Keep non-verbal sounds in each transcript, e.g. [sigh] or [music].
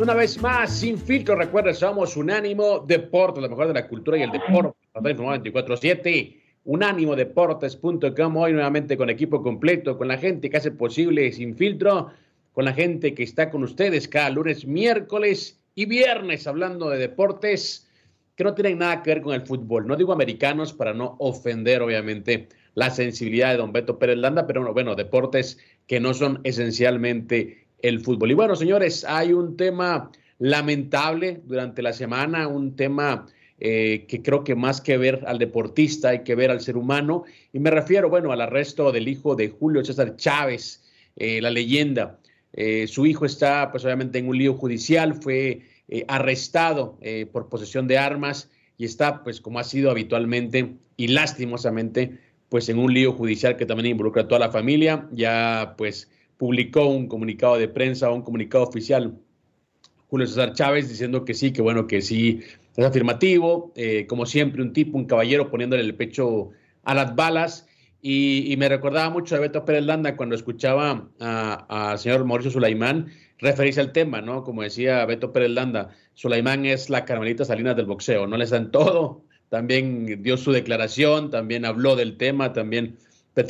una vez más sin filtro. Recuerda, somos Unánimo Deportes, lo mejor de la cultura y el deporte. 24-7, unánimodeportes.com. Hoy nuevamente con equipo completo, con la gente que hace posible sin filtro, con la gente que está con ustedes cada lunes, miércoles y viernes hablando de deportes que no tienen nada que ver con el fútbol. No digo americanos para no ofender, obviamente, la sensibilidad de don Beto Pérez Landa, pero bueno, deportes que no son esencialmente el fútbol. Y bueno, señores, hay un tema lamentable durante la semana, un tema eh, que creo que más que ver al deportista hay que ver al ser humano. Y me refiero, bueno, al arresto del hijo de Julio César Chávez, eh, la leyenda. Eh, su hijo está, pues obviamente, en un lío judicial, fue arrestado por posesión de armas y está, pues como ha sido habitualmente y lastimosamente, pues en un lío judicial que también involucra a toda la familia. Ya, pues publicó un comunicado de prensa, un comunicado oficial, Julio César Chávez, diciendo que sí, que bueno, que sí, es afirmativo, eh, como siempre, un tipo, un caballero poniéndole el pecho a las balas. Y, me recordaba mucho a Beto Pérez Landa cuando escuchaba al señor Mauricio Sulaimán referirse al tema, ¿no? Como decía Beto Pérez Landa, Sulaimán es la Carmelita Salinas del boxeo, no le dan todo, también dio su declaración, también habló del tema, también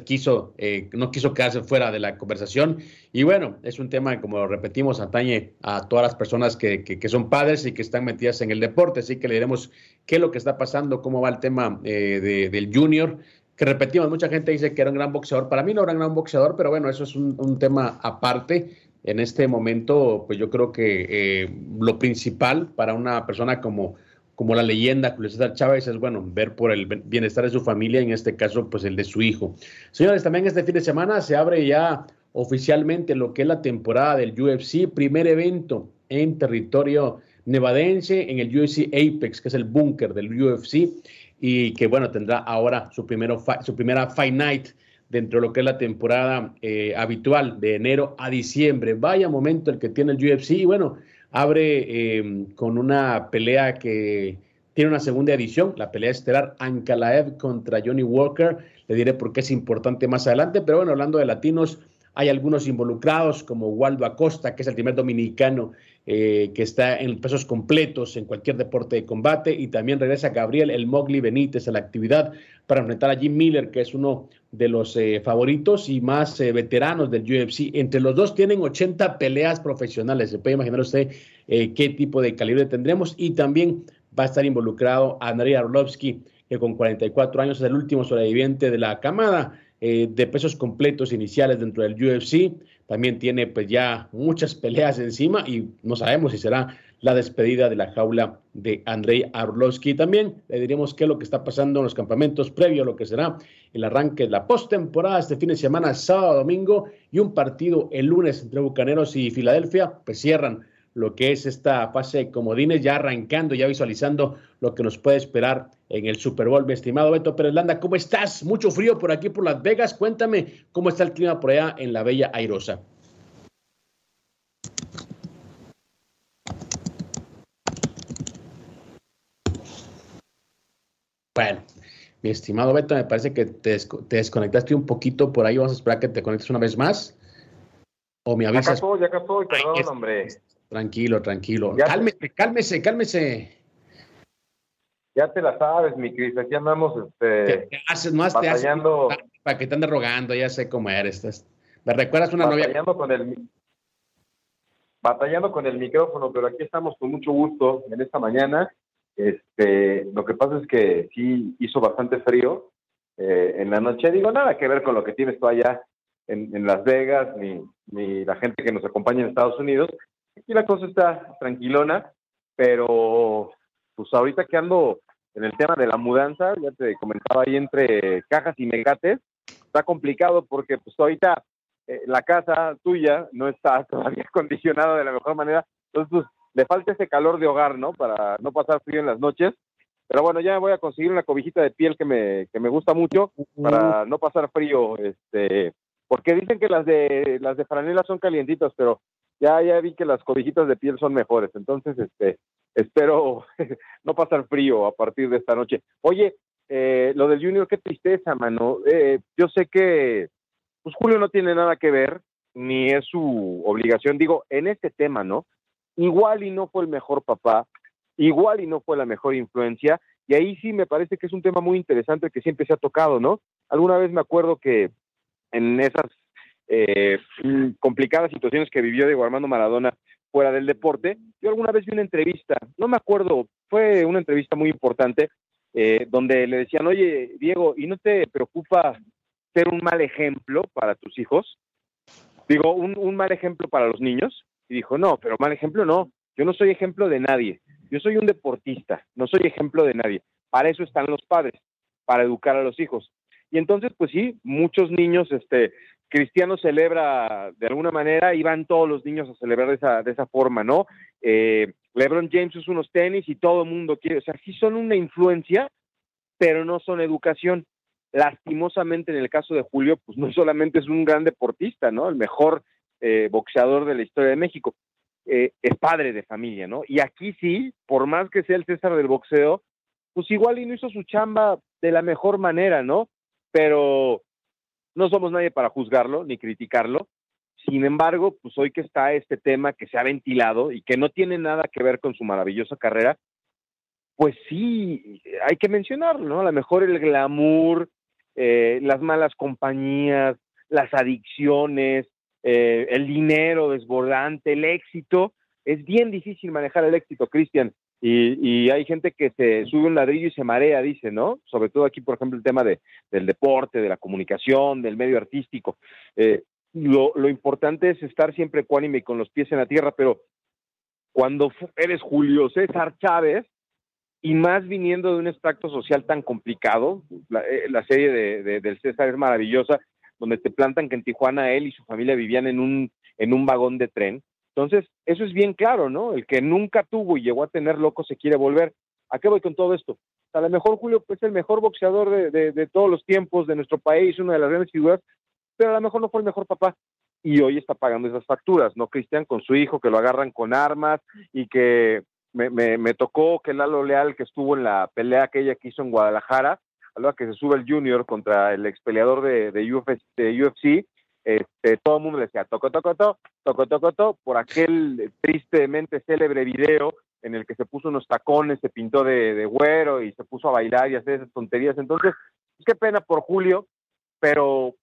quiso, eh, no quiso quedarse fuera de la conversación. Y bueno, es un tema, como lo repetimos, atañe a todas las personas que, que, son padres y que están metidas en el deporte. Así que le diremos qué es lo que está pasando, cómo va el tema eh, del junior. Que repetimos, mucha gente dice que era un gran boxeador. Para mí no era un gran boxeador, pero bueno, eso es un, un tema aparte. En este momento, pues yo creo que eh, lo principal para una persona como como la leyenda Julio César Chávez es bueno ver por el bienestar de su familia, en este caso pues el de su hijo. Señores, también este fin de semana se abre ya oficialmente lo que es la temporada del UFC, primer evento en territorio nevadense en el UFC Apex, que es el búnker del UFC y que bueno tendrá ahora su, primero, su primera Fight Night dentro de lo que es la temporada eh, habitual de enero a diciembre. Vaya momento el que tiene el UFC y bueno, abre em, con una pelea que tiene una segunda edición, la pelea estelar Ankalaev contra Johnny Walker. Le diré por qué es importante más adelante, pero bueno, hablando de latinos, hay algunos involucrados como Waldo Acosta, que es el primer dominicano eh, que está en pesos completos en cualquier deporte de combate, y también regresa Gabriel El Mogli Benítez a la actividad para enfrentar a Jim Miller, que es uno de los eh, favoritos y más eh, veteranos del UFC. Entre los dos tienen 80 peleas profesionales. Se puede imaginar usted qué tipo de calibre tendremos. Y también va a estar involucrado Andrei Arlovsky, que con 44 años es el último sobreviviente de la camada de pesos completos iniciales dentro del UFC también tiene pues ya muchas peleas encima y no sabemos si será la despedida de la jaula de Andrei Arlovsky. También le diremos qué es lo que está pasando en los campamentos previo a lo que será el arranque de la postemporada este fin de semana, sábado, domingo y un partido el lunes entre Bucaneros y Filadelfia, pues cierran lo que es esta fase de comodines, ya arrancando, ya visualizando lo que nos puede esperar en el Super Bowl. Mi estimado Beto Pérez Landa, ¿cómo estás? Mucho frío por aquí, por Las Vegas. Cuéntame cómo está el clima por allá en la Bella Airosa. Bueno, mi estimado Beto, me parece que te, desconectaste un poquito por ahí. Vamos a esperar que te conectes una vez más. O me avisas. Ya acá estoy, ya acá estoy, perdón, hombre. Tranquilo, tranquilo. cálmese, cálmese, cálmese. Ya te la sabes, mi Cris. Aquí andamos este, haces, no batallando. Te para que te ande rogando, ya sé cómo eres. ¿Me recuerdas una batallando novia? Con el, batallando con el micrófono, pero aquí estamos con mucho gusto en esta mañana. Este, lo que pasa es que sí hizo bastante frío eh, en la noche. Digo, nada que ver con lo que tienes tú allá en, Las Vegas, ni, ni la gente que nos acompaña en Estados Unidos. Aquí la cosa está tranquilona, pero pues ahorita que ando en el tema de la mudanza, ya te comentaba ahí entre cajas y megates, está complicado porque pues ahorita eh, la casa tuya no está [laughs] todavía acondicionada de la mejor manera, entonces pues, le falta ese calor de hogar, ¿no? Para no pasar frío en las noches. Pero bueno, ya voy a conseguir una cobijita de piel que me, que me gusta mucho para no pasar frío, este, porque dicen que las de las de franela son calientitas, pero ya ya vi que las cobijitas de piel son mejores, entonces este espero [laughs] no pasar frío a partir de esta noche. Oye, eh, lo del Junior, qué tristeza, mano. Eh, yo sé que pues Julio no tiene nada que ver, ni es su obligación, digo, en este tema, ¿no? Igual y no fue el mejor papá, igual y no fue la mejor influencia, y ahí sí me parece que es un tema muy interesante que siempre se ha tocado, ¿no? Alguna vez me acuerdo que en esas eh, complicadas situaciones que vivió Diego Armando Maradona fuera del deporte, yo alguna vez vi una entrevista, no me acuerdo, fue una entrevista muy importante, eh, donde le decían, oye, Diego, ¿y no te preocupa ser un mal ejemplo para tus hijos? Digo, un, un mal ejemplo para los niños. Y dijo, no, pero mal ejemplo no, yo no soy ejemplo de nadie, yo soy un deportista, no soy ejemplo de nadie. Para eso están los padres, para educar a los hijos. Y entonces, pues sí, muchos niños, este, Cristiano celebra de alguna manera y van todos los niños a celebrar de esa, de esa forma, ¿no? Eh, LeBron James usa unos tenis y todo el mundo quiere, o sea, sí son una influencia, pero no son educación. Lastimosamente en el caso de Julio, pues no solamente es un gran deportista, ¿no? El mejor eh, boxeador de la historia de México, eh, es padre de familia, ¿no? Y aquí sí, por más que sea el César del boxeo, pues igual y no hizo su chamba de la mejor manera, ¿no? Pero no somos nadie para juzgarlo ni criticarlo. Sin embargo, pues hoy que está este tema que se ha ventilado y que no tiene nada que ver con su maravillosa carrera, pues sí, hay que mencionarlo, ¿no? A lo mejor el glamour, eh, las malas compañías, las adicciones, eh, el dinero desbordante, el éxito. Es bien difícil manejar el éxito, Cristian. Y, hay gente que se sube un ladrillo y se marea, dice, ¿no? Sobre todo aquí, por ejemplo, el tema de, del deporte, de la comunicación, del medio artístico. Eh, lo, importante es estar siempre ecuánime con los pies en la tierra, pero cuando eres Julio César Chávez, y más viniendo de un extracto social tan complicado, la, eh, serie de, del César es maravillosa, donde te plantan que en Tijuana él y su familia vivían en un, en un vagón de tren, entonces, eso es bien claro, ¿no? El que nunca tuvo y llegó a tener loco se quiere volver. ¿A qué voy con todo esto? A lo mejor Julio es el mejor boxeador de, todos los tiempos de nuestro país, una de las grandes figuras, pero a lo mejor no fue el mejor papá. Y hoy está pagando esas facturas, ¿no? Cristian con su hijo, que lo agarran con armas y que me, me, tocó que Lalo Leal, que estuvo en la pelea que hizo en Guadalajara, a la que se sube el Junior contra el ex peleador de, de, de UFC este, todo el mundo le decía toco, toco, toco, toco, toco, por aquel tristemente célebre video en el que se puso unos tacones, se pintó de, güero y se puso a bailar y hacer esas tonterías. Entonces, pues, qué pena por Julio, pero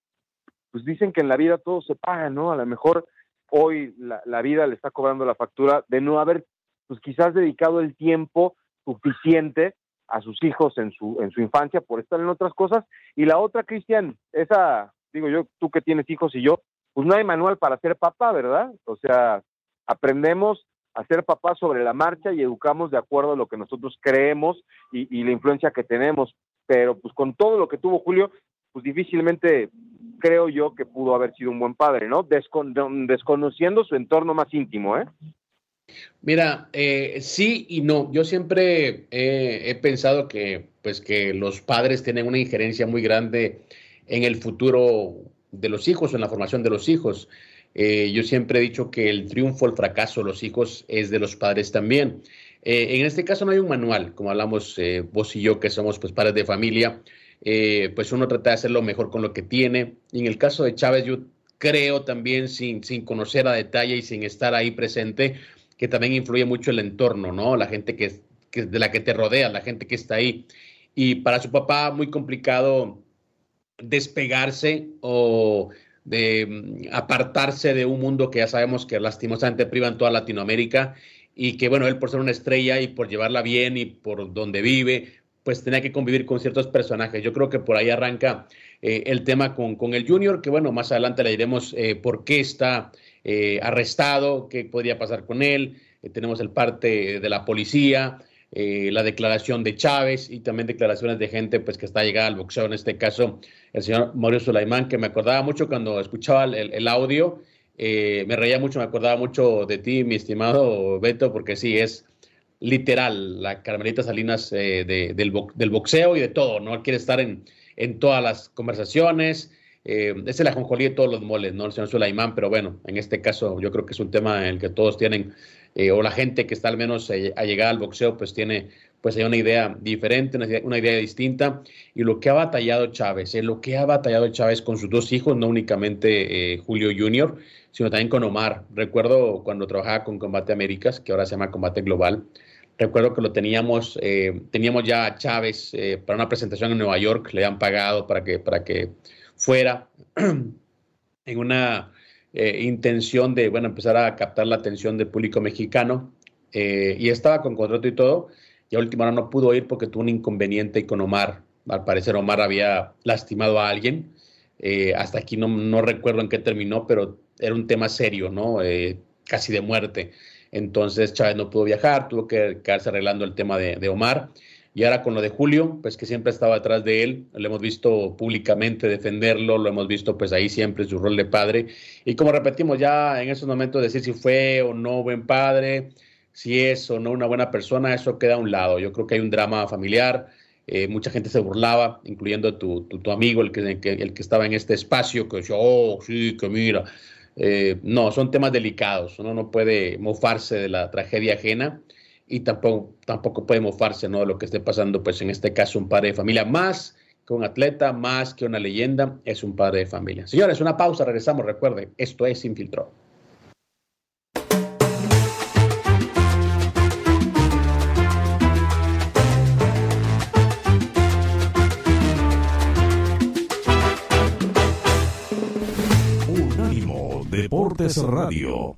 pues dicen que en la vida todo se paga, ¿no? A lo mejor hoy la, la vida le está cobrando la factura de no haber, pues quizás dedicado el tiempo suficiente a sus hijos en su, en su infancia por estar en otras cosas. Y la otra, Cristian, esa digo yo, tú que tienes hijos y yo, pues no hay manual para ser papá, ¿verdad? O sea, aprendemos a ser papá sobre la marcha y educamos de acuerdo a lo que nosotros creemos y, la influencia que tenemos. Pero pues con todo lo que tuvo Julio, pues difícilmente creo yo que pudo haber sido un buen padre, ¿no? desconociendo su entorno más íntimo, ¿eh? Mira, eh, sí y no. Yo siempre he pensado que, pues, que los padres tienen una injerencia muy grande en el futuro de los hijos, en la formación de los hijos. Eh, yo siempre he dicho que el triunfo, el fracaso de los hijos es de los padres también. Eh, en este caso no hay un manual, como hablamos eh, vos y yo, que somos pues padres de familia, pues uno trata de hacerlo mejor con lo que tiene. Y en el caso de Chávez, yo creo también, sin, sin conocer a detalle y sin estar ahí presente, que también influye mucho el entorno, ¿no? La gente que, que de la que te rodea, la gente que está ahí. Y para su papá, muy complicado despegarse o de mm, apartarse de un mundo que ya sabemos que lastimosamente priva en toda Latinoamérica y que bueno, él por ser una estrella y por llevarla bien y por donde vive, pues tenía que convivir con ciertos personajes. Yo creo que por ahí arranca eh, el tema con, con, el Junior, que bueno, más adelante le diremos eh, por qué está eh, arrestado, qué podría pasar con él. tenemos el parte de la policía, la declaración de Chávez y también declaraciones de gente pues, que está llegada al boxeo, en este caso el señor Mauricio Sulaimán, que me acordaba mucho cuando escuchaba el, audio eh, me reía mucho, me acordaba mucho de ti, mi estimado Beto, porque sí, es literal la Carmelita Salinas eh, del, boxeo y de todo, ¿no? Quiere estar en, en todas las conversaciones. Eh, es el ajonjolí de todos los moles, ¿no? El señor Sulaimán, pero bueno, en este caso yo creo que es un tema en el que todos tienen, o la gente que está al menos a llegar al boxeo, pues tiene pues hay una idea diferente, una idea, distinta. Y lo que ha batallado Chávez, lo que ha batallado Chávez con sus dos hijos, no únicamente Julio Junior, sino también con Omar. Recuerdo cuando trabajaba con Combate Américas, que ahora se llama Combate Global, recuerdo que lo teníamos, eh, teníamos ya a Chávez eh, para una presentación en Nueva York, le han pagado para que, para que fuera [clears throat] en una eh, intención de, bueno, empezar a captar la atención del público mexicano y estaba con contrato y todo, y a última hora no pudo ir porque tuvo un inconveniente con Omar. Al parecer Omar había lastimado a alguien. hasta aquí no, no recuerdo en qué terminó, pero era un tema serio, ¿no? Eh, casi de muerte. Entonces Chávez no pudo viajar, tuvo que quedarse arreglando el tema de, Omar. Y ahora con lo de Julio, pues que siempre estaba detrás de él, lo hemos visto públicamente defenderlo, lo hemos visto pues ahí siempre su rol de padre. Y como repetimos ya en esos momentos decir si fue o no buen padre, si es o no una buena persona, eso queda a un lado. Yo creo que hay un drama familiar, eh, mucha gente se burlaba, incluyendo tu, tu, amigo, el que, el que, estaba en este espacio, que decía, oh, sí, que mira, eh, no, son temas delicados. Uno no puede mofarse de la tragedia ajena y tampoco, tampoco puede mofarse ¿no? de lo que esté pasando, pues en este caso un padre de familia, más que un atleta, más que una leyenda, es un padre de familia. Señores, una pausa, regresamos, recuerden, esto es Infiltró. Deportes Radio.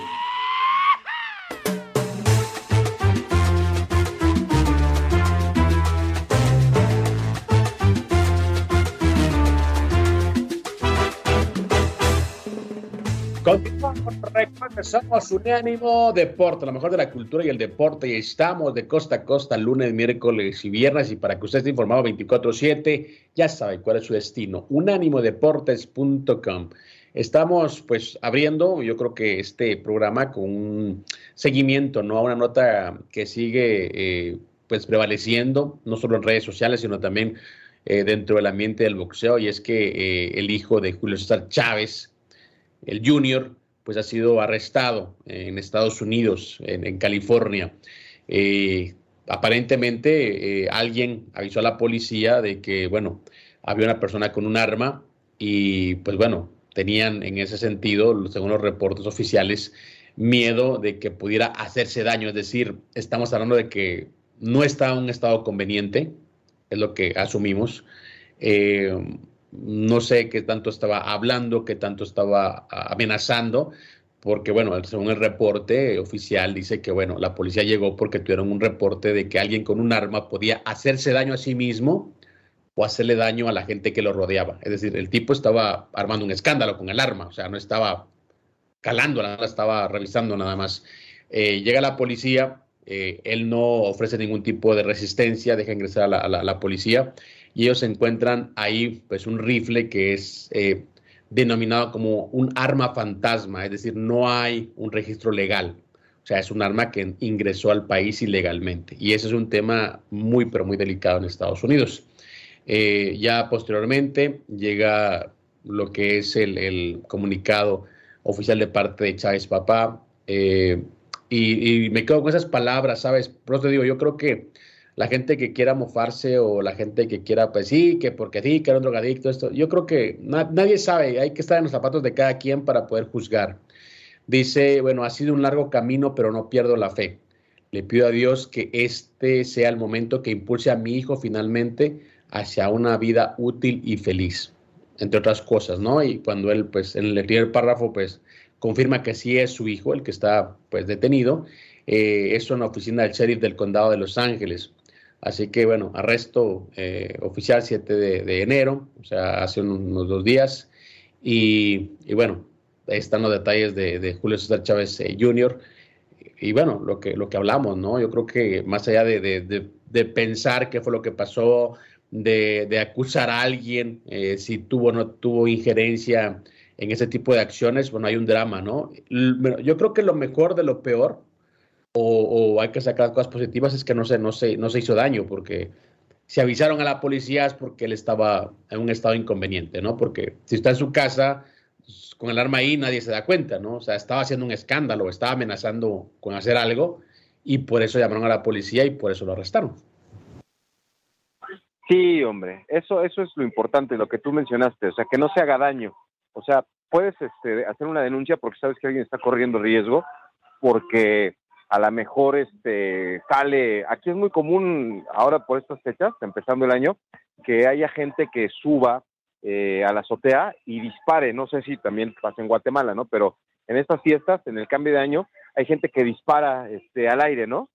Somos Unánimo Deporte, lo mejor de la cultura y el deporte, y estamos de costa a costa lunes, miércoles y viernes, y para que usted esté informado 24-7, ya sabe cuál es su destino, unánimodeportes.com. Estamos pues abriendo, yo creo que este programa con un seguimiento, ¿no? A una nota que sigue eh, pues prevaleciendo, no solo en redes sociales, sino también eh, dentro del ambiente del boxeo, y es que eh, el hijo de Julio César Chávez, el Junior, pues ha sido arrestado en Estados Unidos, en, California. Eh, aparentemente eh, alguien avisó a la policía de que, bueno, había una persona con un arma y pues bueno, tenían en ese sentido, según los reportes oficiales, miedo de que pudiera hacerse daño. Es decir, estamos hablando de que no está en un estado conveniente, es lo que asumimos. Eh, no sé qué tanto estaba hablando, qué tanto estaba amenazando, porque bueno, según el reporte oficial dice que bueno, la policía llegó porque tuvieron un reporte de que alguien con un arma podía hacerse daño a sí mismo o hacerle daño a la gente que lo rodeaba. Es decir, el tipo estaba armando un escándalo con el arma, o sea, no estaba calando, la estaba revisando nada más. Eh, llega la policía, eh, él no ofrece ningún tipo de resistencia, deja ingresar a la policía y ellos encuentran ahí pues un rifle que es eh, denominado como un arma fantasma, es decir, no hay un registro legal. O sea, es un arma que ingresó al país ilegalmente. Y ese es un tema muy, pero muy delicado en Estados Unidos. Eh, ya posteriormente llega lo que es el, comunicado oficial de parte de Chávez Papá. Eh, y, me quedo con esas palabras, ¿sabes? Por te digo, yo creo que la gente que quiera mofarse o la gente que quiera, pues sí, que porque sí, que era un drogadicto, esto, yo creo que nadie sabe, hay que estar en los zapatos de cada quien para poder juzgar. Dice, bueno, ha sido un largo camino, pero no pierdo la fe. Le pido a Dios que este sea el momento que impulse a mi hijo finalmente hacia una vida útil y feliz, entre otras cosas, ¿no? Y cuando él, pues, en el primer párrafo, pues, confirma que sí es su hijo el que está, pues, detenido, eh, eso en la oficina del sheriff del condado de Los Ángeles. Así que bueno, arresto eh, oficial 7 de, enero, o sea, hace unos dos días. Y, bueno, ahí están los detalles de, Julio César Chávez eh, Jr. Y bueno, lo que, lo que hablamos, ¿no? Yo creo que más allá de, pensar qué fue lo que pasó, de, acusar a alguien, eh, si tuvo o no tuvo injerencia en ese tipo de acciones, bueno, hay un drama, ¿no? Yo creo que lo mejor de lo peor o, hay que sacar cosas positivas es que no se, no, se, no se hizo daño, porque si avisaron a la policía es porque él estaba en un estado inconveniente, ¿no? Porque si está en su casa pues, con el arma ahí nadie se da cuenta, ¿no? O sea, estaba haciendo un escándalo, estaba amenazando con hacer algo y por eso llamaron a la policía y por eso lo arrestaron. Sí, hombre, eso, eso es lo importante, lo que tú mencionaste, o sea, que no se haga daño. O sea, puedes este, hacer una denuncia porque sabes que alguien está corriendo riesgo, porque a lo mejor este sale, aquí es muy común ahora por estas fechas, empezando el año, que haya gente que suba eh, a la azotea y dispare, no sé si también pasa en Guatemala, ¿no? Pero en estas fiestas, en el cambio de año, hay gente que dispara este, al aire, ¿no?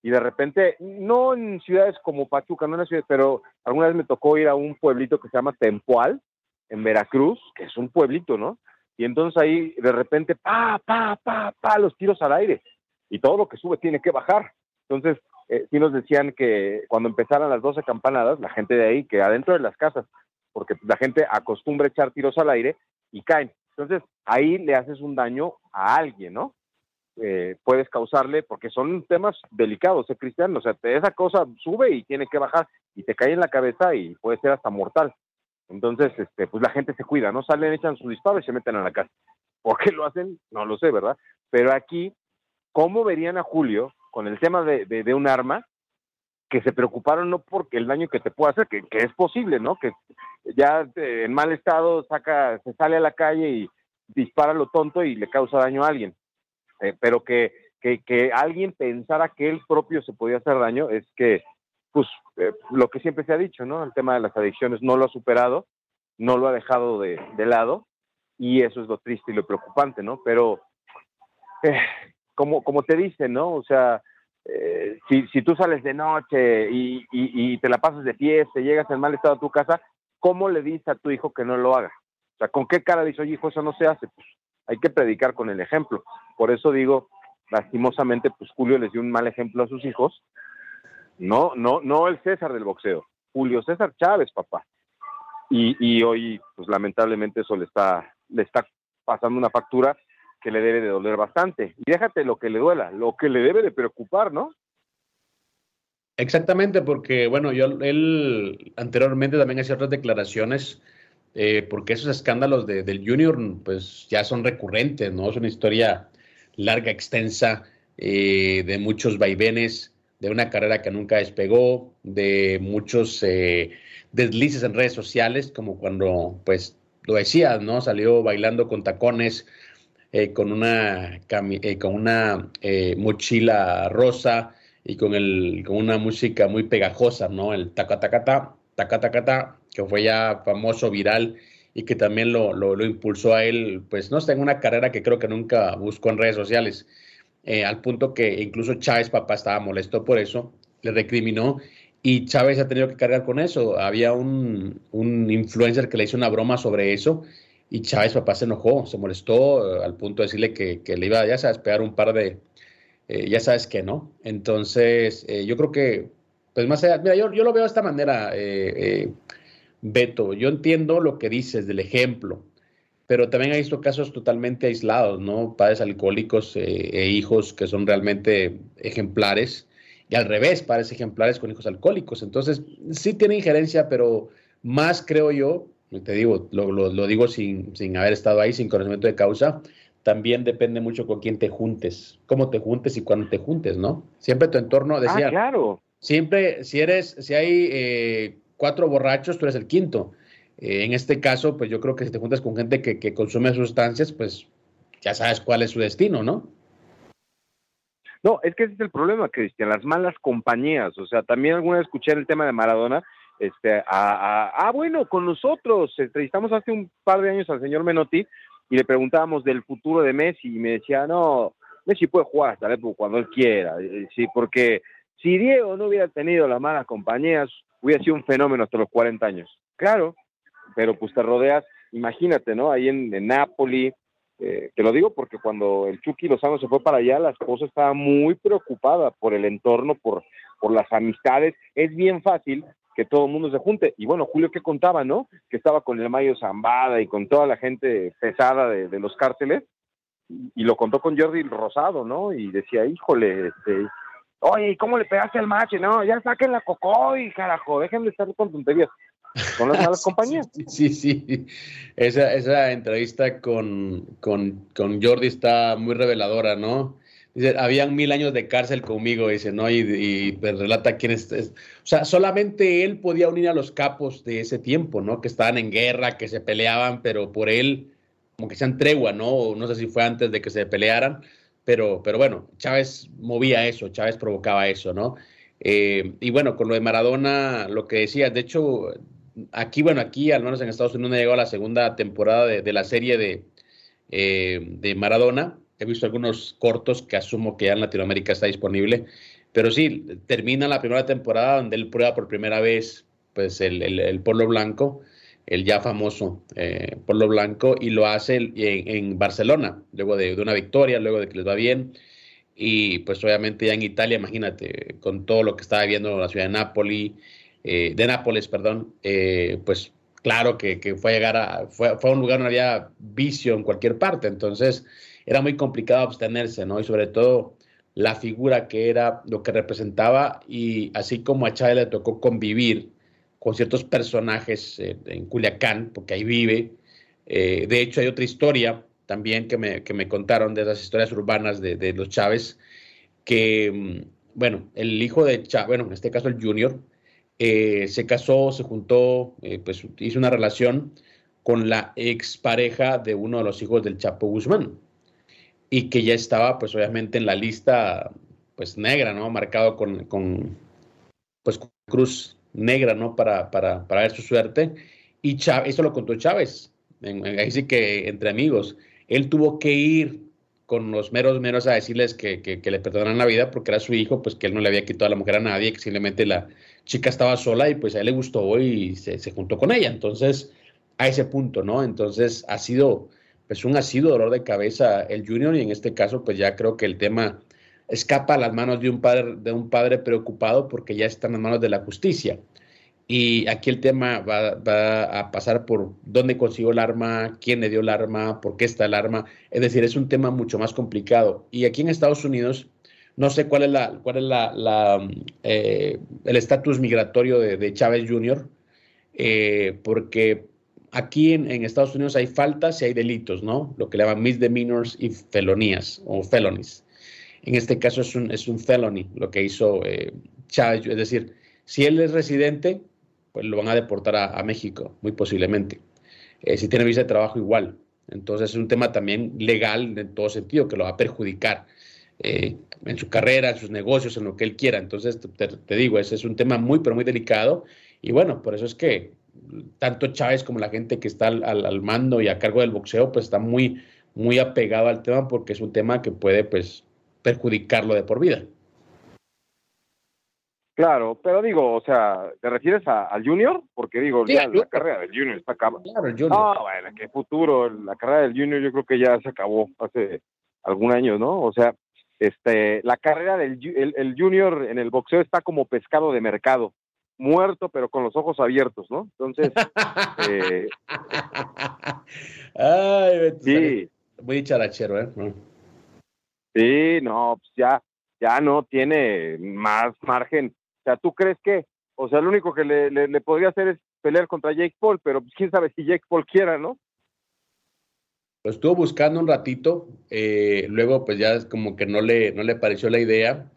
Y de repente, no en ciudades como Pachuca, no en ciudades, pero alguna vez me tocó ir a un pueblito que se llama Tempoal, en Veracruz, que es un pueblito, ¿no? Y entonces ahí de repente, pa, pa, pa, pa, los tiros al aire y todo lo que sube tiene que bajar. Entonces, eh, sí nos decían que cuando empezaran las 12 campanadas, la gente de ahí, que adentro de las casas, porque la gente acostumbra echar tiros al aire y caen. Entonces, ahí le haces un daño a alguien, ¿no? Eh, puedes causarle, porque son temas delicados, ¿eh, Cristian? O sea, esa cosa sube y tiene que bajar y te cae en la cabeza y puede ser hasta mortal. Entonces, este, pues la gente se cuida, ¿no? Salen, echan su disparo y se meten a la casa. ¿Por qué lo hacen? No lo sé, ¿verdad? Pero aquí ¿cómo verían a Julio con el tema de, un arma que se preocuparon no porque el daño que te puede hacer, que, es posible, ¿no? Que ya eh, en mal estado saca, se sale a la calle y dispara lo tonto y le causa daño a alguien. Eh, pero que, que, alguien pensara que él propio se podía hacer daño es que, pues, eh, lo que siempre se ha dicho, ¿no? El tema de las adicciones no lo ha superado, no lo ha dejado de, de lado y eso es lo triste y lo preocupante, ¿no? Pero como, como te dicen, ¿no? O sea, eh, si, si tú sales de noche y, y, te la pasas de fiesta, llegas en mal estado a tu casa, ¿cómo le dices a tu hijo que no lo haga? O sea, ¿con qué cara dice, oye, hijo, eso no se hace? Pues hay que predicar con el ejemplo. Por eso digo, lastimosamente, pues Julio les dio un mal ejemplo a sus hijos. No, no, no el César del boxeo, Julio César Chávez, papá. Y, y hoy, pues lamentablemente eso le está, le está pasando una factura que le debe de doler bastante. Y déjate lo que le duela, lo que le debe de preocupar, ¿no? Exactamente, porque bueno, yo él anteriormente también hacía otras declaraciones, eh, porque esos escándalos de, del Junior pues ya son recurrentes, ¿no? Es una historia larga, extensa, eh, de muchos vaivenes, de una carrera que nunca despegó, de muchos eh, deslices en redes sociales, como cuando, pues, lo decías, ¿no? Salió bailando con tacones, eh, con una, eh, con una eh, mochila rosa y con, el, con una música muy pegajosa, ¿no? El tacatacata, tacatacata, que fue ya famoso, viral y que también lo, lo, impulsó a él, pues no sé, en una carrera que creo que nunca buscó en redes sociales, al punto que incluso Chávez, papá, estaba molesto por eso, le recriminó y Chávez ha tenido que cargar con eso. Había un, un influencer que le hizo una broma sobre eso y Chávez, papá, se enojó, se molestó eh, al punto de decirle que, le iba, ya sabes, pegar un par de, eh, ya sabes que no. Entonces, eh, yo creo que, pues más allá, mira, yo, yo lo veo de esta manera, Beto, yo entiendo lo que dices del ejemplo, pero también hay estos casos totalmente aislados, ¿no? Padres alcohólicos e hijos que son realmente ejemplares, y al revés, padres ejemplares con hijos alcohólicos. Entonces, sí tiene injerencia, pero más creo yo te digo, lo, lo, digo sin, sin, haber estado ahí, sin conocimiento de causa, también depende mucho con quién te juntes, cómo te juntes y cuándo te juntes, ¿no? Siempre tu entorno ah, decía. Ah, claro. siempre, si eres, si hay eh, cuatro borrachos, tú eres el quinto. Eh, en este caso, pues yo creo que si te juntas con gente que, que consume sustancias, pues ya sabes cuál es su destino, ¿no? No, es que ese es el problema, Cristian, las malas compañías. O sea, también alguna vez escuché el tema de Maradona, este, ah, bueno, con nosotros, entrevistamos hace un par de años al señor Menotti y le preguntábamos del futuro de Messi y me decía, no, Messi puede jugar hasta cuando él quiera, eh, sí, porque si Diego no hubiera tenido las malas compañías, hubiera sido un fenómeno hasta los 40 años. Claro, pero pues te rodeas, imagínate, ¿no? Ahí en, en Napoli, eh, te lo digo porque cuando el Chucky Lozano se fue para allá, la esposa estaba muy preocupada por el entorno, por, por las amistades. Es bien fácil que todo el mundo se junte. Y bueno, Julio que contaba, ¿no? Que estaba con el Mayo Zambada y con toda la gente pesada de, los cárteles. Y, lo contó con Jordi Rosado, ¿no? Y decía, híjole, este, oye, ¿cómo le pegaste al macho? No, ya saquen la y carajo, déjenme estar con tonterías. Son las [laughs] malas compañías. Sí, sí. Esa, esa entrevista con, con, con, Jordi está muy reveladora, ¿no? Dice, habían mil años de cárcel conmigo, dice, ¿no? Y, pues, relata quién es, O sea, solamente él podía unir a los capos de ese tiempo, ¿no? Que estaban en guerra, que se peleaban, pero por él, como que sean tregua, ¿no? No sé si fue antes de que se pelearan, pero, pero bueno, Chávez movía eso, Chávez provocaba eso, ¿no? Eh, y bueno, con lo de Maradona, lo que decía, de hecho, aquí, bueno, aquí al menos en Estados Unidos no llegó a la segunda temporada de, la serie de, eh, de Maradona. He visto algunos cortos que asumo que ya en Latinoamérica está disponible. Pero sí, termina la primera temporada donde él prueba por primera vez pues el, el, polo blanco, el ya famoso eh, polo blanco, y lo hace en, Barcelona, luego de, una victoria, luego de que les va bien. Y pues obviamente ya en Italia, imagínate, con todo lo que estaba viendo la ciudad de Nápoles, eh, de Nápoles, perdón, eh, pues claro que, fue a llegar a, fue, fue, a un lugar donde había vicio en cualquier parte, entonces era muy complicado abstenerse, ¿no? Y sobre todo la figura que era, lo que representaba, y así como a Chávez le tocó convivir con ciertos personajes eh, en Culiacán, porque ahí vive. de hecho, hay otra historia también que me, que me contaron de esas historias urbanas de, de los Chávez, que, mm, bueno, el hijo de Chávez, bueno, en este caso el Junior, eh, se casó, se juntó, eh, pues hizo una relación con la expareja de uno de los hijos del Chapo Guzmán y que ya estaba pues obviamente en la lista pues negra, ¿no? Marcado con, con pues cruz negra, ¿no? Para, para, para ver su suerte. Y eso lo contó Chávez, ahí sí que entre amigos. Él tuvo que ir con los meros meros a decirles que, que, le perdonaran la vida porque era su hijo, pues que él no le había quitado la mujer a nadie, que simplemente la, chica estaba sola y pues a él le gustó y se, juntó con ella. Entonces, a ese punto, ¿no? Entonces ha sido, pues un ha sido dolor de cabeza el Junior y en este caso, pues ya creo que el tema escapa a las manos de un padre, de un padre preocupado porque ya está en manos de la justicia. Y aquí el tema va, a pasar por dónde consiguió el arma, quién le dio el arma, por qué está el arma. Es decir, es un tema mucho más complicado. Y aquí en Estados Unidos, no sé cuál es la, cuál es la, eh, el estatus migratorio de, Chávez Jr., eh, porque aquí en, Estados Unidos hay faltas y hay delitos, ¿no? Lo que le llaman misdemeanors y felonías o felonies. En este caso es un, es un felony lo que hizo eh, Chávez, es decir, si él es residente, pues lo van a deportar a, México, muy posiblemente. si tiene visa de trabajo, igual. Entonces es un tema también legal en todo sentido que lo va a perjudicar. Eh, en su carrera, en sus negocios, en lo que él quiera. Entonces, te, digo, ese es un tema muy, pero muy delicado. Y bueno, por eso es que tanto Chávez como la gente que está al, mando y a cargo del boxeo, pues está muy, muy apegado al tema porque es un tema que puede, pues, perjudicarlo de por vida. Claro, pero digo, o sea, ¿te refieres al Junior? Porque digo, ya la carrera del Junior está acabada. Claro, el Junior. Ah, bueno, qué futuro. La carrera del Junior yo creo que ya se acabó hace algún año, ¿no? O sea, este, la carrera del el, junior en el boxeo está como pescado de mercado, muerto pero con los ojos abiertos, ¿no? Entonces, eh, [laughs] Ay, sí. muy charachero, ¿eh? Sí, no, pues ya, ya no tiene más margen. O sea, ¿tú crees que, o sea, lo único que le, le podría hacer es pelear contra Jake Paul, pero pues, quién sabe si Jake Paul quiera, ¿no? Lo estuvo buscando un ratito, eh, luego pues ya como que no le, no le pareció la idea.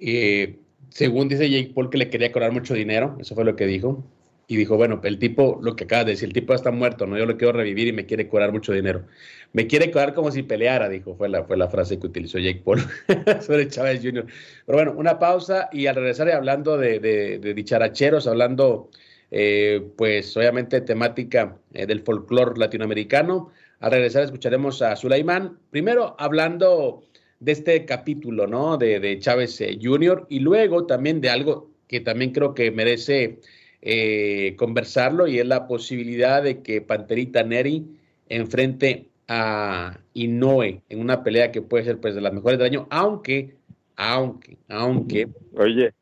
Eh, según dice Jake Paul, que le quería cobrar mucho dinero, eso fue lo que dijo. Y dijo, bueno, el tipo, lo que acaba de decir, el tipo está muerto, ¿no? Yo lo quiero revivir y me quiere cobrar mucho dinero. Me quiere cobrar como si peleara, dijo, fue la, fue la frase que utilizó Jake Paul [laughs] sobre Chávez Jr. Pero bueno, una pausa y al regresar hablando de, de, dicharacheros, hablando, eh, pues obviamente temática eh, del folclore latinoamericano. Al regresar escucharemos a Sulaimán, primero hablando de este capítulo, ¿no? De, de Chávez eh, Jr. y luego también de algo que también creo que merece eh, conversarlo y es la posibilidad de que Panterita Neri enfrente a Inoue en una pelea que puede ser pues de las mejores del año, aunque, aunque, aunque, oye,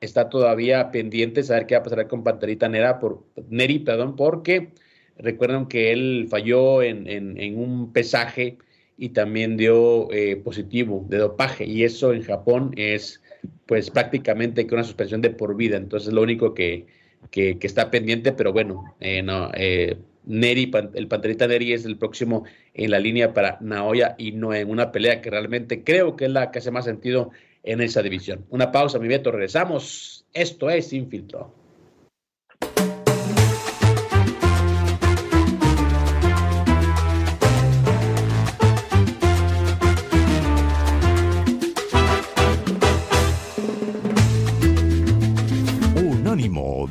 está todavía pendiente saber qué va a pasar con Panterita Nera por, Neri, perdón, porque recuerdan que él falló en, en, un pesaje y también dio eh, positivo de dopaje y eso en Japón es pues prácticamente que una suspensión de por vida, entonces lo único que que, está pendiente, pero bueno, eh, no, eh, Neri, el Panterita Neri es el próximo en la línea para Naoya y no en una pelea que realmente creo que es la que hace más sentido en esa división. Una pausa, mi Beto, regresamos. Esto es Infiltro.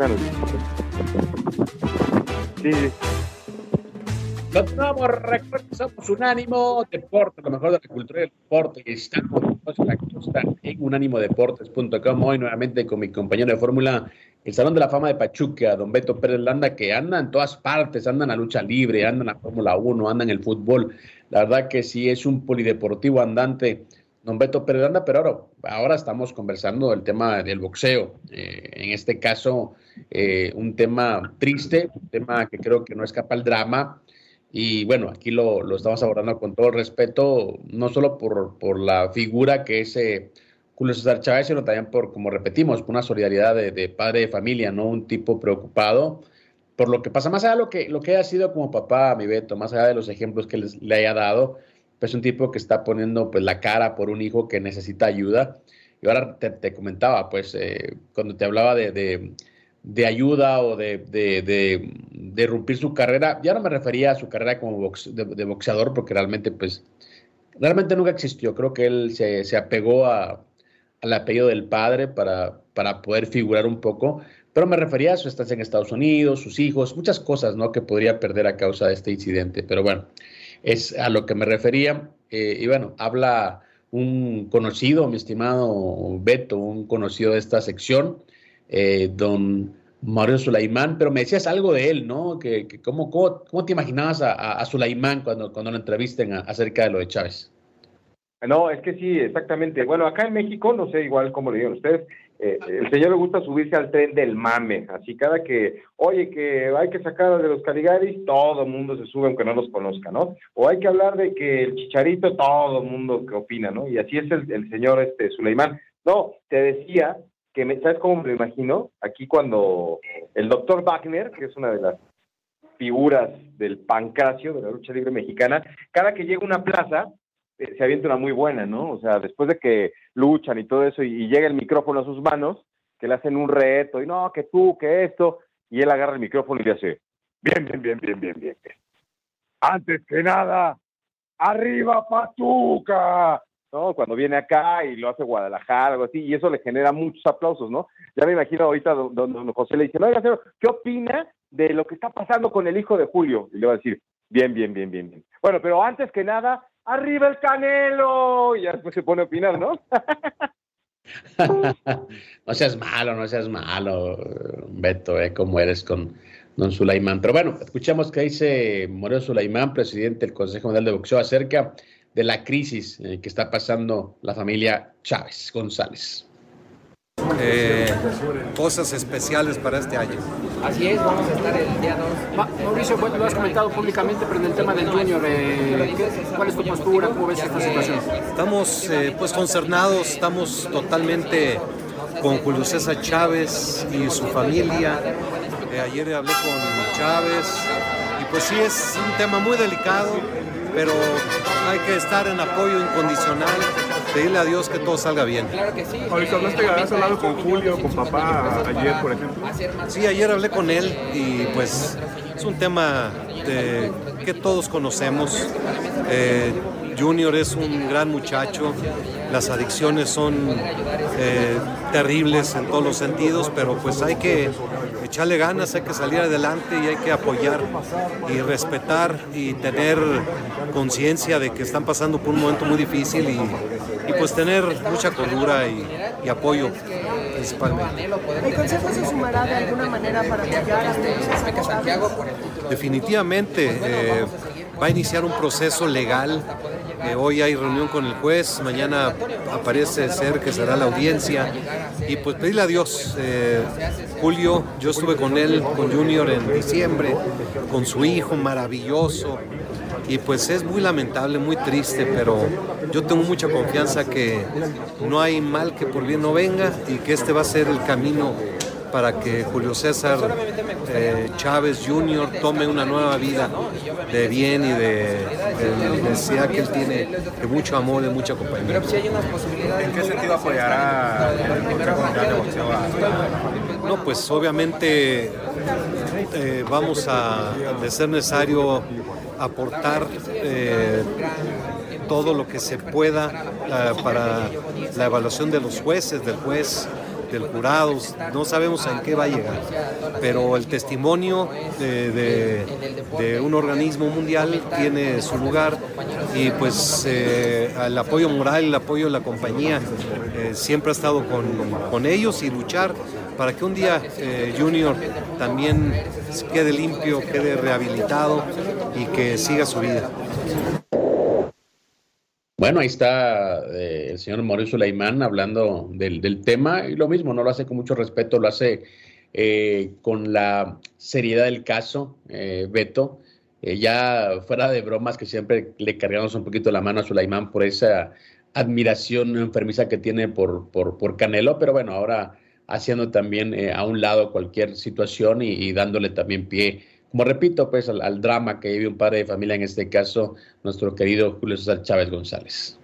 Sí. Continuamos, recuerden, somos Unánimo Deporte, lo mejor de la cultura del deporte. Estamos en unánimodeportes.com. Hoy nuevamente con mi compañero de fórmula, el Salón de la Fama de Pachuca, don Beto Pérez Landa, que anda en todas partes, anda en la lucha libre, anda en la Fórmula 1, anda en el fútbol. La verdad que sí es un polideportivo andante don Beto Pérez pero ahora, ahora estamos conversando del tema del boxeo. Eh, en este caso, eh, un tema triste, un tema que creo que no escapa al drama. Y bueno, aquí lo, lo estamos abordando con todo el respeto, no solo por, la figura que es eh, Julio César Chávez, sino también por, como repetimos, por una solidaridad de, padre de familia, no un tipo preocupado por lo que pasa, más allá de lo que, lo haya sido como papá, mi Beto, más allá de los ejemplos que le haya dado, pues un tipo que está poniendo pues la cara por un hijo que necesita ayuda. Y ahora te, comentaba, pues eh, cuando te hablaba de, de, ayuda o de, de, romper su carrera, ya no me refería a su carrera como de, boxeador porque realmente pues realmente nunca existió. Creo que él se, se apegó a, al apellido del padre para, para poder figurar un poco, pero me refería a su estancia en Estados Unidos, sus hijos, muchas cosas, ¿no? Que podría perder a causa de este incidente. Pero bueno, es a lo que me refería. Eh, y bueno, habla un conocido, mi estimado Beto, un conocido de esta sección, eh, don Mario Sulaimán, pero me decías algo de él, ¿no? Que, ¿cómo, cómo, te imaginabas a, a, Sulaimán cuando, cuando lo entrevisten acerca de lo de Chávez? No, es que sí, exactamente. Bueno, acá en México, no sé igual cómo lo digan ustedes, eh, el señor le gusta subirse al tren del mame. Así cada que, oye, que hay que sacar de los Caligaris, todo el mundo se sube aunque no los conozca, ¿no? O hay que hablar de que el chicharito, todo el mundo que opina, ¿no? Y así es el, señor este Suleimán. No, te decía que, me, ¿sabes cómo me imagino? Aquí cuando el doctor Wagner, que es una de las figuras del pancracio de la lucha libre mexicana, cada que llega a una plaza, se avienta una muy buena, ¿no? O sea, después de que luchan y todo eso y, llega el micrófono a sus manos, que le hacen un reto y no, que tú, que esto, y él agarra el micrófono y le hace, bien, bien, bien, bien, bien, bien. Antes que nada, arriba Patuca. ¿no? Cuando viene acá y lo hace Guadalajara, algo así, y eso le genera muchos aplausos, ¿no? Ya me imagino ahorita don, José le dice, oiga, ¿qué opina de lo que está pasando con el hijo de Julio? Y le va a decir, bien, bien, bien, bien, bien. Bueno, pero antes que nada, arriba el Canelo. Y ya después se pone a opinar, ¿no? [laughs] no seas malo, no seas malo, Beto, ¿eh? como eres con Don Sulaimán. Pero bueno, escuchamos que dice Moreno Sulaimán, presidente del Consejo Mundial de Boxeo, acerca de la crisis que está pasando la familia Chávez González. Eh, cosas especiales para este año. Así es, vamos a estar el día 2. Mauricio, lo has comentado públicamente, pero en el tema del Junior, eh, ¿cuál es tu postura? ¿Cómo ves esta situación? Estamos eh, pues concernados, estamos totalmente con Julio César Chávez y su familia. ayer hablé con Chávez y pues sí es un tema muy delicado, pero hay que estar en apoyo incondicional pedirle a Dios que todo salga bien. Claro que sí. Ahorita hablaste, has hablado con Julio, con papá ayer, por ejemplo. Sí, ayer hablé con él y pues es un tema que todos conocemos. Eh, Junior es un gran muchacho, las adicciones son eh, terribles en todos los sentidos, pero pues hay que echarle ganas, hay que salir adelante y hay que apoyar y respetar y tener conciencia de que están pasando por un momento muy difícil y, pues tener mucha cordura y, apoyo principalmente. ¿El Consejo se sumará de alguna manera para apoyar a Definitivamente eh, va a iniciar un proceso legal eh, hoy hay reunión con el juez, mañana aparece ser que será la audiencia. Y pues pedirle a Dios. Eh, Julio, yo estuve con él, con Junior en diciembre, con su hijo maravilloso. Y pues es muy lamentable, muy triste, pero yo tengo mucha confianza que no hay mal que por bien no venga y que este va a ser el camino para que Julio César eh, Chávez Jr. tome una nueva vida de bien y de, necesidad que él tiene, de mucho amor, de mucha compañía. ¿En qué sentido apoyará el Consejo Mundial de Boxeo No, pues obviamente eh, vamos a, de ser necesario, aportar eh, todo lo que se pueda para la evaluación de los jueces, del juez del jurado, no sabemos en qué va a llegar, pero el testimonio de, un organismo mundial tiene su lugar y pues eh, el apoyo moral, el apoyo de la compañía eh, siempre ha estado con, ellos y luchar para que un día eh, Junior también quede limpio, quede rehabilitado y que siga su vida. Bueno, ahí está eh, el señor Mauricio Leimán hablando del, tema y lo mismo, no lo hace con mucho respeto, lo hace eh, con la seriedad del caso, eh, Beto. ya fuera de bromas que siempre le cargamos un poquito la mano a Sulaimán por esa admiración enfermiza que tiene por, por, Canelo, pero bueno, ahora haciendo también a un lado cualquier situación y dándole también pie como repito, pues al, drama que vive un padre de familia, en este caso, nuestro querido Julio César Chávez González.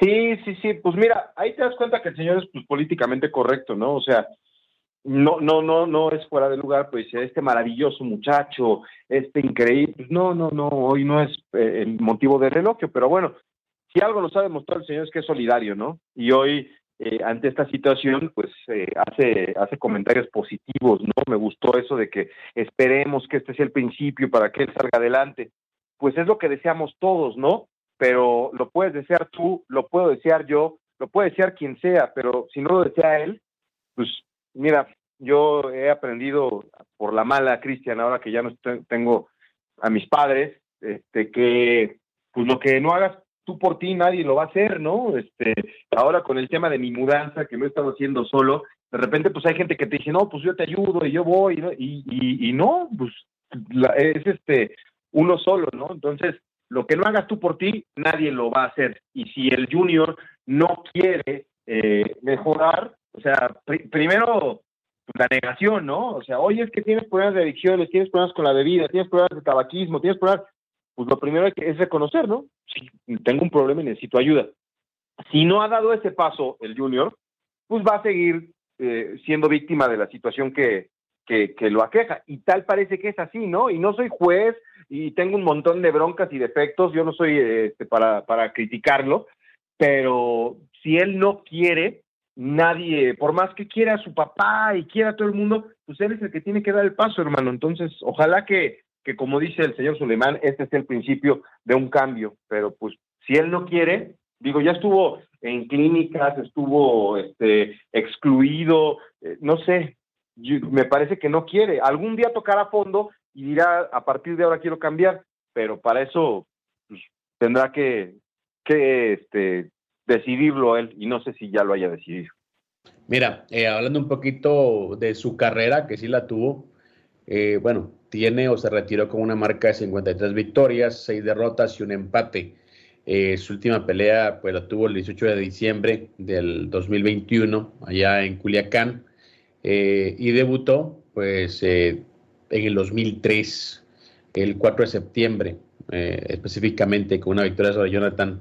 Sí, sí, sí, pues mira, ahí te das cuenta que el señor es pues, políticamente correcto, ¿no? O sea, no, no, no, no es fuera de lugar, pues este maravilloso muchacho, este increíble, pues no, no, no, hoy no es eh, el motivo de reloj, pero bueno, si algo nos ha demostrado el señor es que es solidario, ¿no? Y hoy eh, ante esta situación, pues eh, hace, hace comentarios positivos, ¿no? Me gustó eso de que esperemos que este sea el principio para que él salga adelante. Pues es lo que deseamos todos, ¿no? Pero lo puedes desear tú, lo puedo desear yo, lo puede desear quien sea, pero si no lo desea él, pues mira, yo he aprendido por la mala, Cristian, ahora que ya no tengo a mis padres, este, que pues lo que no hagas tú por ti nadie lo va a hacer, ¿no? Este, ahora con el tema de mi mudanza, que lo he estado haciendo solo, de repente pues hay gente que te dice, no, pues yo te ayudo y yo voy, y, y, y no, pues es este, uno solo, ¿no? Entonces, lo que no hagas tú por ti, nadie lo va a hacer. Y si el junior no quiere eh, mejorar, o sea, primero pues, la negación, ¿no? O sea, oye, es que tienes problemas de adicciones, tienes problemas con la bebida, tienes problemas de tabaquismo, tienes problemas pues lo primero es reconocer, ¿no? Tengo un problema y necesito ayuda. Si no ha dado ese paso el junior, pues va a seguir eh, siendo víctima de la situación que, que, lo aqueja. Y tal parece que es así, ¿no? Y no soy juez y tengo un montón de broncas y defectos, yo no soy este, para, para criticarlo, pero si él no quiere, nadie, por más que quiera a su papá y quiera a todo el mundo, pues él es el que tiene que dar el paso, hermano. Entonces, ojalá que, que como dice el señor Suleimán, este es el principio de un cambio, pero pues si él no quiere, digo, ya estuvo en clínicas, estuvo este, excluido, eh, no sé, me parece que no quiere. Algún día tocará fondo y dirá, a partir de ahora quiero cambiar, pero para eso pues, tendrá que, que este, decidirlo él y no sé si ya lo haya decidido. Mira, eh, hablando un poquito de su carrera, que sí la tuvo, eh, bueno, tiene o se retiró con una marca de 53 victorias, 6 derrotas y un empate. Eh, su última pelea pues la tuvo el 18 de diciembre del 2021 allá en Culiacán y debutó pues en el 2003, el 4 de septiembre específicamente con una victoria sobre Jonathan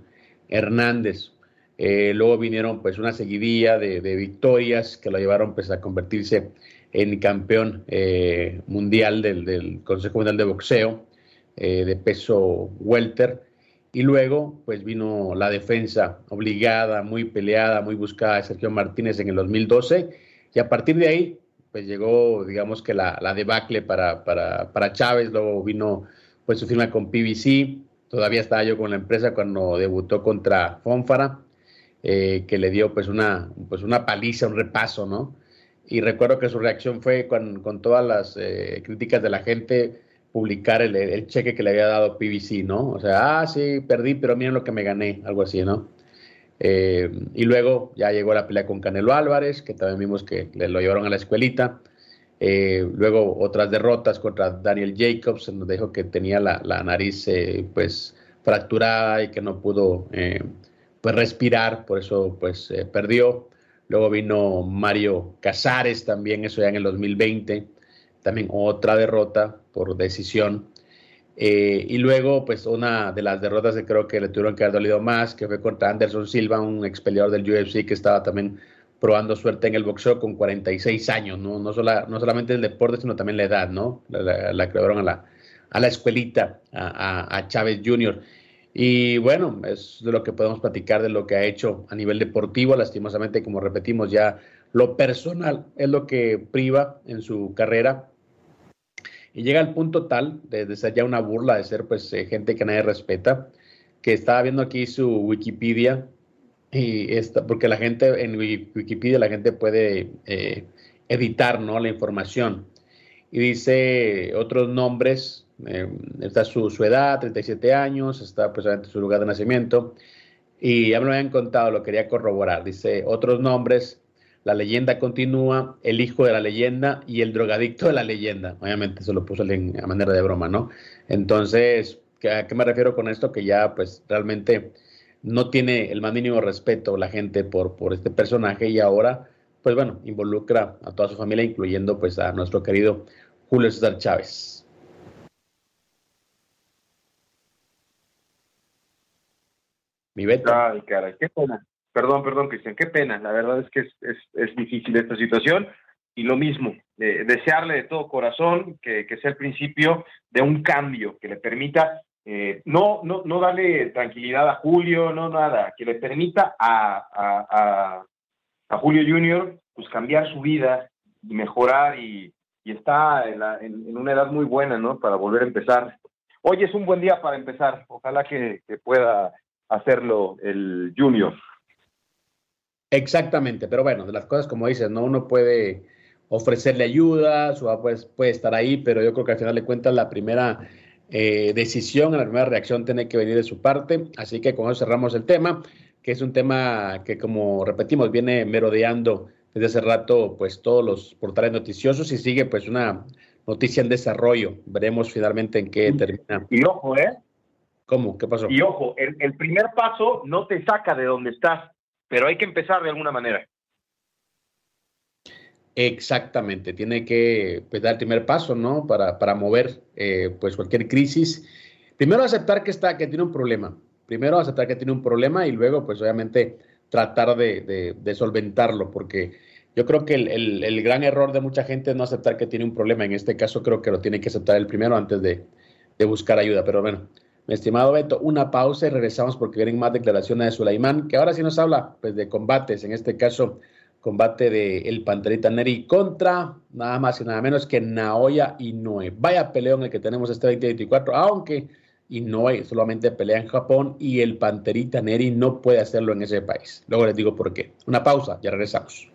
Hernández. Eh, luego vinieron pues una seguidilla de, victorias que lo llevaron pues a convertirse en campeón eh, mundial del, Consejo Mundial de Boxeo eh, de peso welter. Y luego pues vino la defensa obligada, muy peleada, muy buscada de Sergio Martínez en el 2012. Y a partir de ahí pues llegó digamos que la, debacle para, para, para Chávez. Luego vino pues su firma con PBC. Todavía estaba yo con la empresa cuando debutó contra Fonfara eh, que le dio pues una, pues una paliza, un repaso, ¿no? Y recuerdo que su reacción fue con, con todas las eh, críticas de la gente publicar el, el, cheque que le había dado PBC, ¿no? O sea, ah, sí, perdí, pero miren lo que me gané, algo así, ¿no? Eh, y luego ya llegó la pelea con Canelo Álvarez, que también vimos que le lo llevaron a la escuelita. luego otras derrotas contra Daniel Jacobs, donde dijo que tenía la, la nariz pues fracturada y que no pudo pues respirar, por eso pues eh, perdió. Luego vino Mario Casares también, eso ya en el 2020, también otra derrota por decisión. Eh, y luego, pues una de las derrotas que creo que le tuvieron que haber dolido más, que fue contra Anderson Silva, un ex peleador del UFC que estaba también probando suerte en el boxeo con 46 años, ¿no? No, no solamente el deporte, sino también la edad, ¿no? La, la, crearon a la, a la escuelita, a, a Chávez Jr. Y bueno, es de lo que podemos platicar de lo que ha hecho a nivel deportivo. Lastimosamente, como repetimos, ya lo personal es lo que priva en su carrera. Y llega al punto tal de, ser ya una burla, de ser pues eh, gente que nadie respeta, que estaba viendo aquí su Wikipedia, y esta, porque la gente en Wikipedia la gente puede eh, editar ¿no? la información. Y dice otros nombres eh, está su, su, edad, 37 años, está pues su lugar de nacimiento. Y ya me lo habían contado, lo quería corroborar. Dice otros nombres, la leyenda continúa, el hijo de la leyenda y el drogadicto de la leyenda. Obviamente se lo puso a manera de broma, ¿no? Entonces, ¿a qué me refiero con esto? Que ya pues realmente no tiene el más mínimo respeto la gente por, por este personaje y ahora, pues bueno, involucra a toda su familia, incluyendo pues a nuestro querido Julio César Chávez. Mi Beto. Ay, qué pena. Perdón, perdón, Cristian, qué pena. La verdad es que es, es, difícil esta situación. Y lo mismo, desearle de todo corazón que, sea el principio de un cambio que le permita eh, no, no, no darle tranquilidad a Julio, no nada, que le permita a, a, Julio Junior pues cambiar su vida y mejorar y, y está en, en, una edad muy buena, ¿no? Para volver a empezar. Hoy es un buen día para empezar. Ojalá que, que pueda hacerlo el junior. Exactamente, pero bueno, de las cosas como dices, ¿no? Uno puede ofrecerle ayuda, su pues, puede estar ahí, pero yo creo que al final de cuentas la primera eh, decisión, la primera reacción tiene que venir de su parte, así que con eso cerramos el tema, que es un tema que como repetimos viene merodeando desde hace rato pues todos los portales noticiosos y sigue pues una noticia en desarrollo, veremos finalmente en qué termina. Y ojo, ¿eh? ¿Cómo? ¿Qué pasó? Y ojo, el, primer paso no te saca de donde estás, pero hay que empezar de alguna manera. Exactamente, tiene que pues, dar el primer paso, ¿no? Para, para mover eh, pues cualquier crisis. Primero aceptar que está, que tiene un problema. Primero aceptar que tiene un problema y luego, pues obviamente, tratar de, de, solventarlo, porque yo creo que el, el, gran error de mucha gente es no aceptar que tiene un problema. En este caso, creo que lo tiene que aceptar el primero antes de, de buscar ayuda. Pero bueno, mi estimado Beto, una pausa y regresamos porque vienen más declaraciones de Sulaimán, que ahora sí nos habla pues, de combates, en este caso combate de el Panterita Neri contra nada más y nada menos que Naoya Inoue. Vaya peleón el que tenemos este 2024, aunque Inoue solamente pelea en Japón y el Panterita Neri no puede hacerlo en ese país. Luego les digo por qué. Una pausa, ya regresamos.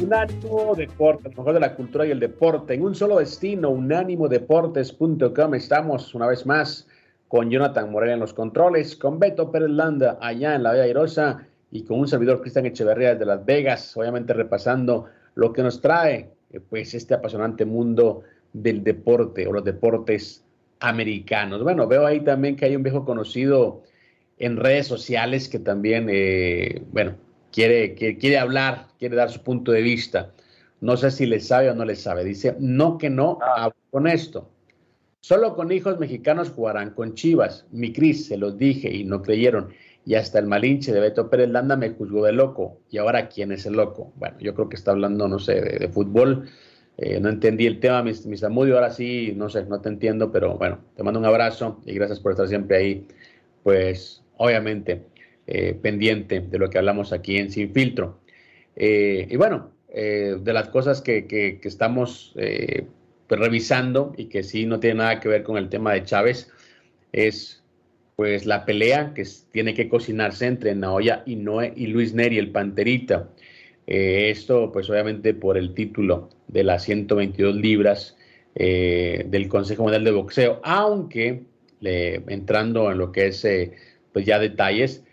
Unánimo Deportes, mejor de la cultura y el deporte, en un solo destino, unánimodeportes.com. Estamos una vez más con Jonathan Morel en los controles, con Beto Pérez Landa allá en la Vía Airosa y con un servidor Cristian Echeverría desde Las Vegas, obviamente repasando lo que nos trae eh, pues este apasionante mundo del deporte o los deportes americanos. Bueno, veo ahí también que hay un viejo conocido en redes sociales que también, eh, bueno, quiere, que, quiere hablar, quiere dar su punto de vista. No sé si le sabe o no le sabe. Dice, no que no, Ah. con esto. Solo con hijos mexicanos jugarán con Chivas. Mi Cris, se los dije y no creyeron. Y hasta el malinche de Beto Pérez Landa me juzgó de loco. ¿Y ahora quién es el loco? Bueno, yo creo que está hablando, no sé, de, de fútbol. Eh, no entendí el tema, mis, mis. Ahora sí, no sé, no te entiendo, pero bueno, te mando un abrazo y gracias por estar siempre ahí. Pues, obviamente, eh, pendiente de lo que hablamos aquí en Sin Filtro. Eh, y bueno, eh, de las cosas que, que- estamos pues, revisando y que sí no tiene nada que ver con el tema de Chávez es pues la pelea que tiene que cocinarse entre Naoya Inoue y Luis Neri, el Panterita. Esto pues obviamente por el título de las 122 libras del Consejo Mundial de Boxeo, aunque entrando en lo que es pues ya detalles,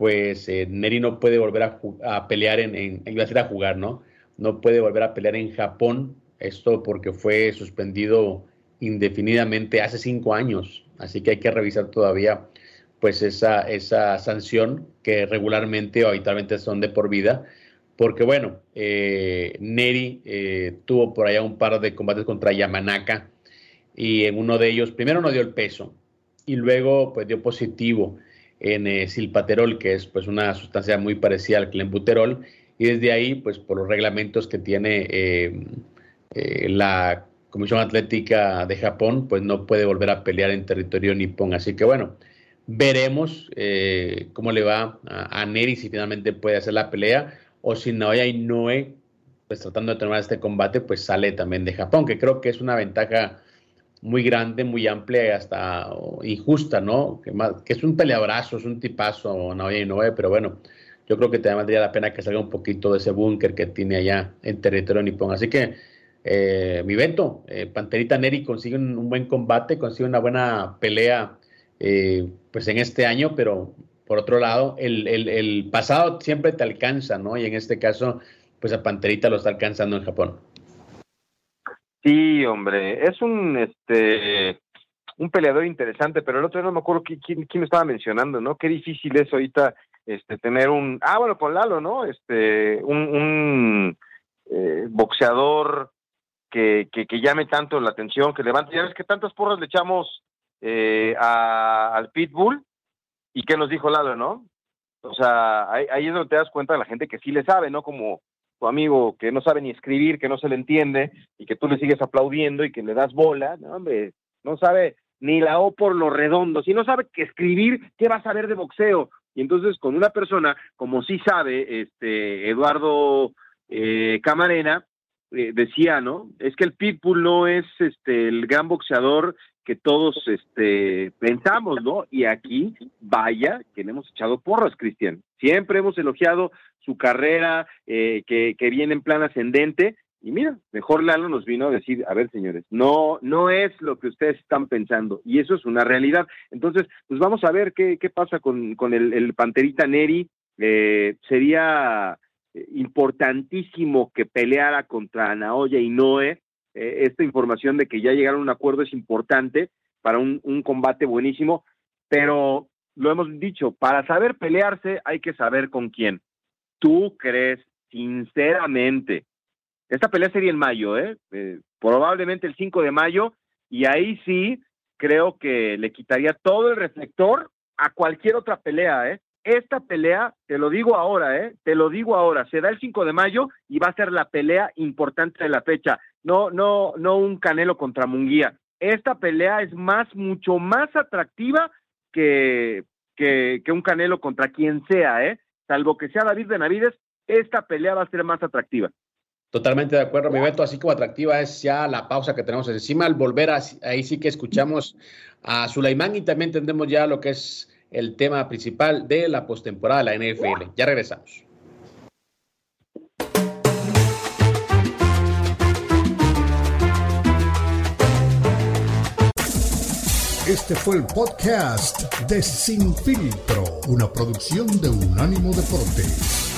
pues eh, Neri no puede volver a, pelear en, en, iba a decir a jugar, ¿no? No puede volver a pelear en Japón, esto porque fue suspendido indefinidamente hace cinco años, así que hay que revisar todavía pues esa, esa sanción que regularmente o habitualmente son de por vida, porque bueno, eh, Neri eh, tuvo por allá un par de combates contra Yamanaka y en uno de ellos primero no dio el peso y luego pues dio positivo en eh, silpaterol, que es pues una sustancia muy parecida al clenbuterol, y desde ahí pues por los reglamentos que tiene eh, eh, la Comisión Atlética de Japón, pues no puede volver a pelear en territorio nipón. Así que bueno, veremos eh, cómo le va a, a, Neri si finalmente puede hacer la pelea o si Naoya Inoue, pues tratando de terminar este combate, pues sale también de Japón, que creo que es una ventaja muy grande, muy amplia y hasta oh, injusta, ¿no? Que, más, que, es un peleabrazo, es un tipazo Naoya Inoue, pero bueno, yo creo que te valdría la pena que salga un poquito de ese búnker que tiene allá en territorio nipón. Así que eh, mi Beto, eh, Panterita Neri consigue un, un, buen combate, consigue una buena pelea eh, pues en este año, pero por otro lado, el, el, el, pasado siempre te alcanza, ¿no? Y en este caso, pues a Panterita lo está alcanzando en Japón. Sí, hombre, es un este un peleador interesante, pero el otro no me acuerdo quién, quién, quién estaba mencionando, ¿no? Qué difícil es ahorita este tener un ah bueno con Lalo, ¿no? Este un, un eh, boxeador que, que, que, llame tanto la atención, que levante. Ya ves que tantas porras le echamos eh, a, al Pitbull y que nos dijo Lalo, ¿no? O sea, ahí, ahí, es donde te das cuenta de la gente que sí le sabe, ¿no? Como tu amigo que no sabe ni escribir, que no se le entiende y que tú le sigues aplaudiendo y que le das bola, no, hombre, no sabe ni la O por lo redondo. Si no sabe que escribir, ¿qué va a saber de boxeo? Y entonces con una persona, como sí sabe, este Eduardo eh, Camarena, eh, decía, ¿no? Es que el Pitbull no es este el gran boxeador que todos este pensamos, ¿no? Y aquí, vaya, que le hemos echado porras, Cristian. Siempre hemos elogiado su carrera, eh, que, que viene en plan ascendente, y mira, mejor Lalo nos vino a decir, a ver, señores, no, no es lo que ustedes están pensando, y eso es una realidad. Entonces, pues vamos a ver qué, qué pasa con, con el, Panterita Neri. Eh, sería importantísimo que peleara contra Naoya Inoue. Eh, esta información de que ya llegaron a un acuerdo es importante para un, un combate buenísimo, pero lo hemos dicho, para saber pelearse hay que saber con quién. ¿Tú crees, sinceramente, esta pelea sería en mayo, ¿eh? eh probablemente el 5 de mayo, y ahí sí creo que le quitaría todo el reflector a cualquier otra pelea, ¿eh? Esta pelea, te lo digo ahora, ¿eh? Te lo digo ahora, se da el 5 de mayo y va a ser la pelea importante de la fecha. No, no, no un Canelo contra Munguía. Esta pelea es más, mucho más atractiva que, que, que un Canelo contra quien sea, ¿eh? Salvo que sea David Benavides, esta pelea va a ser más atractiva. Totalmente de acuerdo, mi Beto. Así como atractiva es ya la pausa que tenemos encima. Al volver, ahí sí que escuchamos a Sulaimán y también tendremos ya lo que es el tema principal de la postemporada de la NFL. Ya regresamos. Este fue el podcast de Sin Filtro, una producción de Unánimo Deportes.